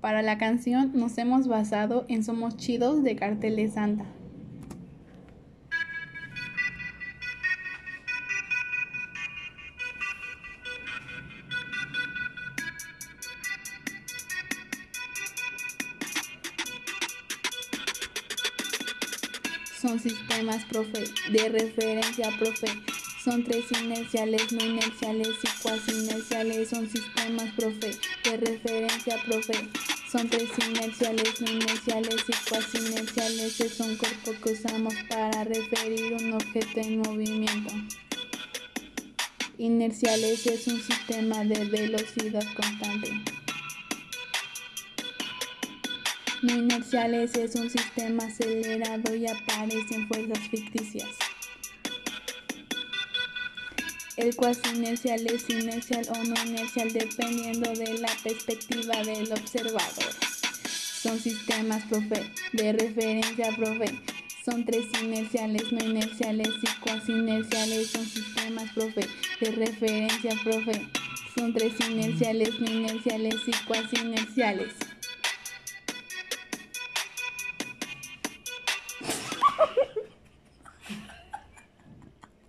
Para la canción nos hemos basado en Somos Chidos de Carteles Santa. Son sistemas, profe, de referencia, profe. Son tres inerciales, no inerciales y cuasi Son sistemas, profe, de referencia, profe. Son tres inerciales, no inerciales y cuasi inerciales. Es un cuerpo que usamos para referir un objeto en movimiento. Inerciales es un sistema de velocidad constante. No inerciales es un sistema acelerado y aparecen fuerzas ficticias. El cuasi inercial es inercial o no inercial dependiendo de la perspectiva del observador. Son sistemas profe, de referencia profe. Son tres inerciales, no inerciales y cuasi inerciales. Son sistemas profe, de referencia profe. Son tres inerciales, no inerciales y cuasi inerciales.